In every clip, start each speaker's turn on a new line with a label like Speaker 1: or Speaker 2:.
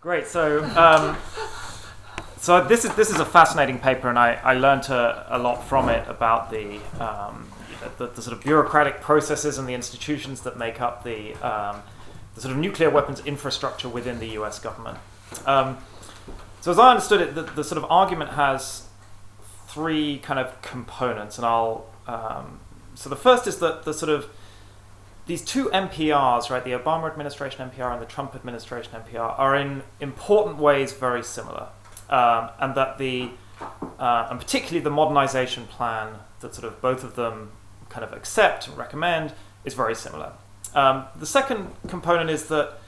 Speaker 1: Great. So, um, so this is this is a fascinating paper, and I, I learned a, a lot from it about the, um, the, the sort of bureaucratic processes and the institutions that make up the um, the sort of nuclear weapons infrastructure within the U.S. government. Um, so, as I understood it, the, the sort of argument has three kind of components, and I'll. Um, so the first is that the sort of these two NPRs, right, the Obama administration NPR and the Trump administration NPR, are in important ways very similar, um, and that the uh, and particularly the modernization plan that sort of both of them kind of accept and recommend is very similar. Um, the second component is that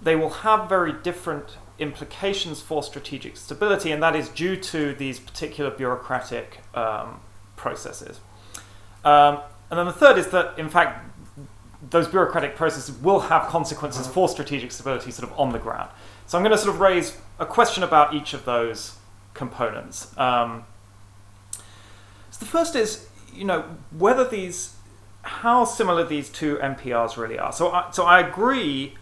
Speaker 1: they will have very different implications for strategic stability, and that is due to these particular bureaucratic um, processes. Um, and then the third is that, in fact, those bureaucratic processes will have consequences for strategic stability sort of on the ground. So I'm going to sort of raise a question about each of those components. Um, so the first is, you know, whether these, how similar these two NPRs really are. So I, so I agree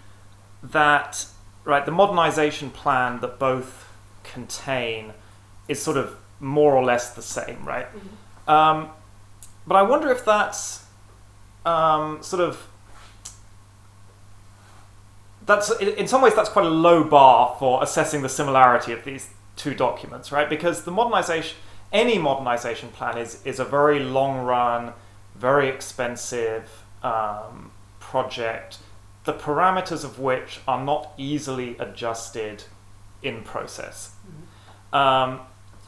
Speaker 1: that right the modernization plan that both contain is sort of more or less the same, right? Mm-hmm. Um, but I wonder if that's um, sort of that's in some ways that's quite a low bar for assessing the similarity of these two documents, right? Because the modernization, any modernization plan is is a very long run, very expensive um, project, the parameters of which are not easily adjusted in process. Mm-hmm. Um,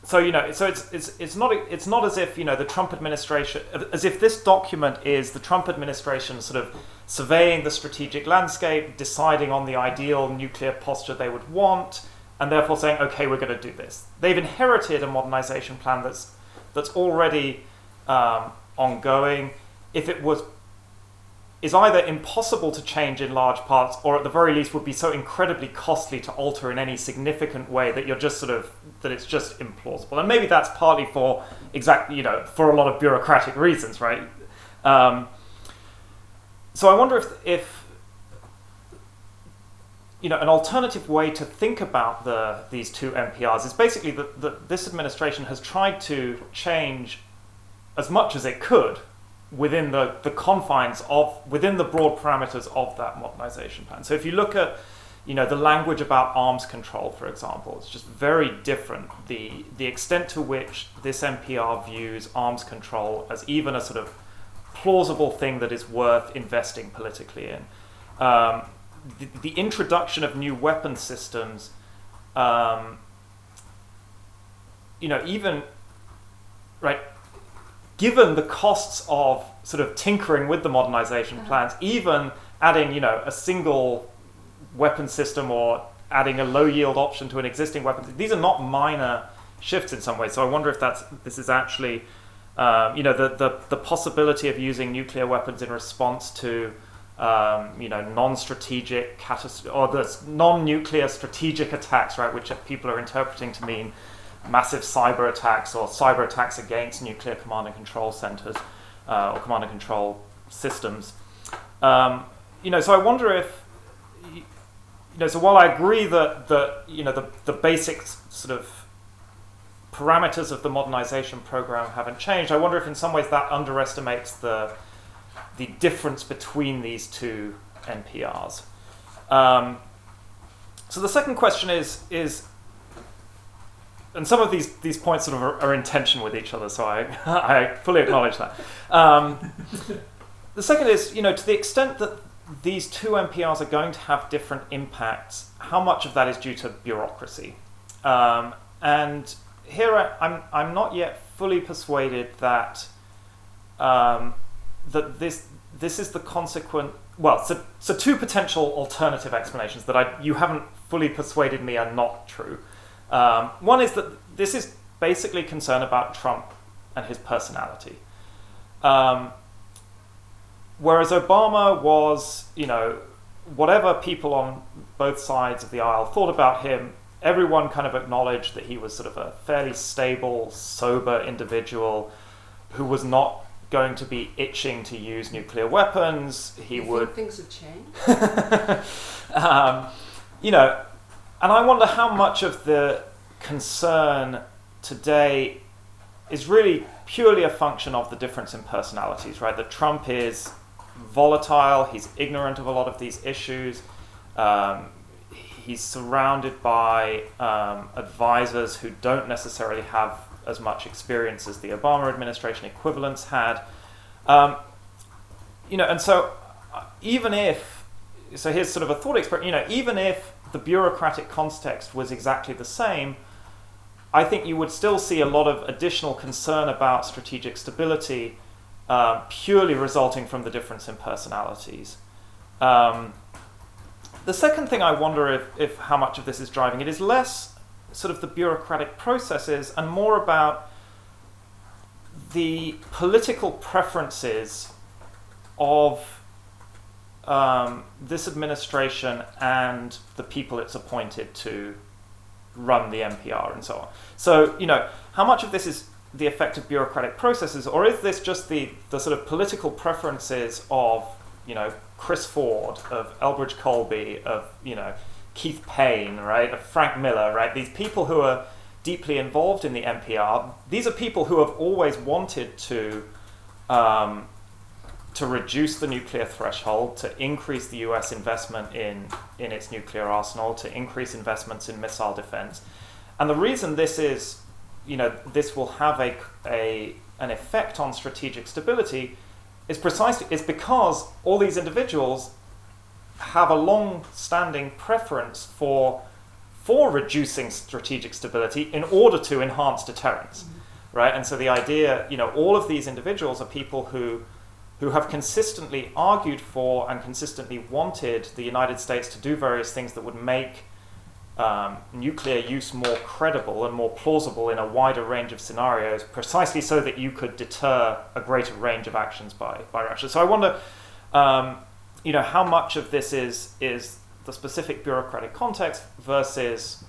Speaker 1: so you know, so it's it's it's not it's not as if you know the Trump administration, as if this document is the Trump administration sort of surveying the strategic landscape, deciding on the ideal nuclear posture they would want, and therefore saying, okay, we're going to do this. They've inherited a modernization plan that's that's already um, ongoing. If it was is either impossible to change in large parts or at the very least would be so incredibly costly to alter in any significant way that you're just sort of that it's just implausible. And maybe that's partly for exactly you know for a lot of bureaucratic reasons right? Um, so i wonder if if you know an alternative way to think about the these two nprs is basically that, that this administration has tried to change as much as it could within the, the confines of within the broad parameters of that modernization plan. So if you look at you know the language about arms control, for example, it's just very different. The the extent to which this NPR views arms control as even a sort of plausible thing that is worth investing politically in. Um, the, the, introduction of new weapon systems, um, you know, even right given the costs of sort of tinkering with the modernization plans, even adding, you know, a single weapon system or adding a low yield option to an existing weapon, these are not minor shifts in some ways. So I wonder if that's this is actually, um, you know, the, the the possibility of using nuclear weapons in response to. Um, you know, non-strategic catastrophe or the non-nuclear strategic attacks, right, which people are interpreting to mean massive cyber attacks or cyber attacks against nuclear command and control centers uh, or command and control systems. Um, you know, so I wonder if, you know, so while I agree that, that you know, the, the basic sort of parameters of the modernization program haven't changed, I wonder if in some ways that underestimates the, the difference between these two NPRs. Um, so the second question is, is and some of these these points sort of are, are in tension with each other, so I I fully acknowledge that. Um, the second is, you know, to the extent that these two NPRs are going to have different impacts, how much of that is due to bureaucracy? Um, and here I, I'm I'm not yet fully persuaded that um, that this this is the consequent. Well, so so two potential alternative explanations that I you haven't fully persuaded me are not true. Um, one is that this is basically concern about Trump and his personality. Um, whereas Obama was, you know, whatever people on both sides of the aisle thought about him, everyone kind of acknowledged that he was sort of a fairly stable, sober individual who was not going to be itching to use nuclear weapons. He
Speaker 2: you
Speaker 1: would.
Speaker 2: things have changed.
Speaker 1: um, you know, and I wonder how much of the concern today is really purely a function of the difference in personalities, right? That Trump is volatile, he's ignorant of a lot of these issues, um, he's surrounded by um, advisors who don't necessarily have as much experience as the Obama administration equivalents had. Um, you know, and so uh, even if, so here's sort of a thought experiment, you know, even if the bureaucratic context was exactly the same, I think you would still see a lot of additional concern about strategic stability uh, purely resulting from the difference in personalities. Um, the second thing I wonder if, if how much of this is driving it is less sort of the bureaucratic processes and more about the political preferences of um, this administration and the people it's appointed to run the NPR and so on. So, you know, how much of this is the effect of bureaucratic processes, or is this just the, the sort of political preferences of, you know, Chris Ford, of Elbridge Colby, of, you know, Keith Payne, right, of Frank Miller, right? These people who are deeply involved in the NPR, these are people who have always wanted to um, to reduce the nuclear threshold, to increase the US investment in, in its nuclear arsenal, to increase investments in missile defense. And the reason this is, you know, this will have a, a, an effect on strategic stability is precisely is because all these individuals have a long-standing preference for for reducing strategic stability in order to enhance deterrence, mm-hmm. right? And so the idea, you know, all of these individuals are people who who have consistently argued for and consistently wanted the United States to do various things that would make um, nuclear use more credible and more plausible in a wider range of scenarios, precisely so that you could deter a greater range of actions by, by Russia. So I wonder, um, you know, how much of this is is the specific bureaucratic context versus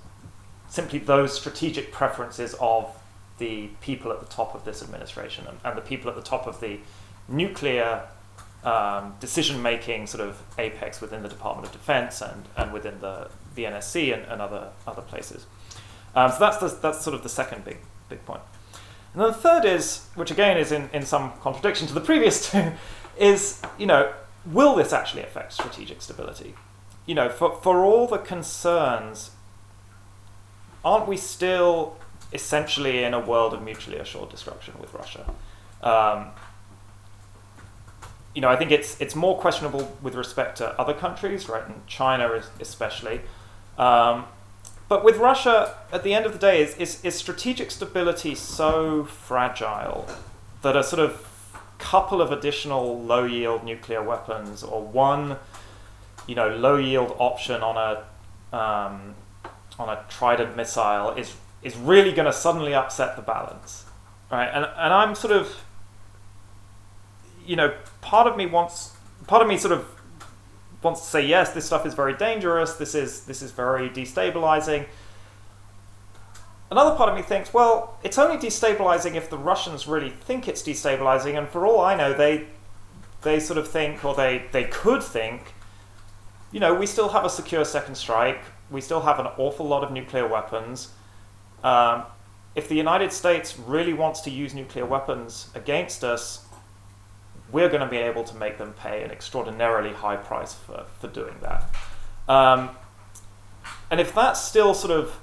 Speaker 1: simply those strategic preferences of the people at the top of this administration and, and the people at the top of the nuclear um, decision making sort of apex within the Department of Defense and, and within the, the NSC and, and other, other places. Um, so that's, the, that's sort of the second big, big point. And then the third is, which again is in, in some contradiction to the previous two, is, you know, will this actually affect strategic stability? You know, for, for all the concerns, aren't we still essentially in a world of mutually assured destruction with Russia? Um, you know, I think it's it's more questionable with respect to other countries, right, and China is especially. Um, but with Russia, at the end of the day, is, is, is strategic stability so fragile that a sort of couple of additional low yield nuclear weapons or one, you know, low yield option on a um, on a Trident missile is is really going to suddenly upset the balance, right? And and I'm sort of you know, part of me wants, part of me sort of wants to say yes, this stuff is very dangerous. This is this is very destabilizing. Another part of me thinks, well, it's only destabilizing if the Russians really think it's destabilizing, and for all I know, they they sort of think, or they they could think, you know, we still have a secure second strike. We still have an awful lot of nuclear weapons. Um, if the United States really wants to use nuclear weapons against us, we're going to be able to make them pay an extraordinarily high price for, for doing that. Um, and if that's still sort of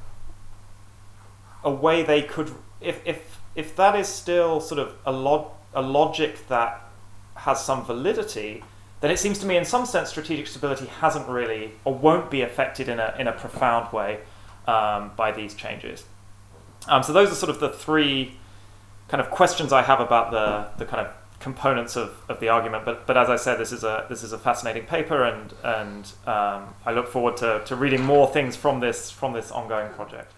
Speaker 1: a way they could, if, if, if that is still sort of a, log, a logic that has some validity, then it seems to me, in some sense, strategic stability hasn't really or won't be affected in a, in a profound way um, by these changes. Um, so those are sort of the three kind of questions I have about the, the kind of components of, of the argument. But but as I said, this is a this is a fascinating paper, and and um, I look forward to, to reading more things from this from this ongoing project.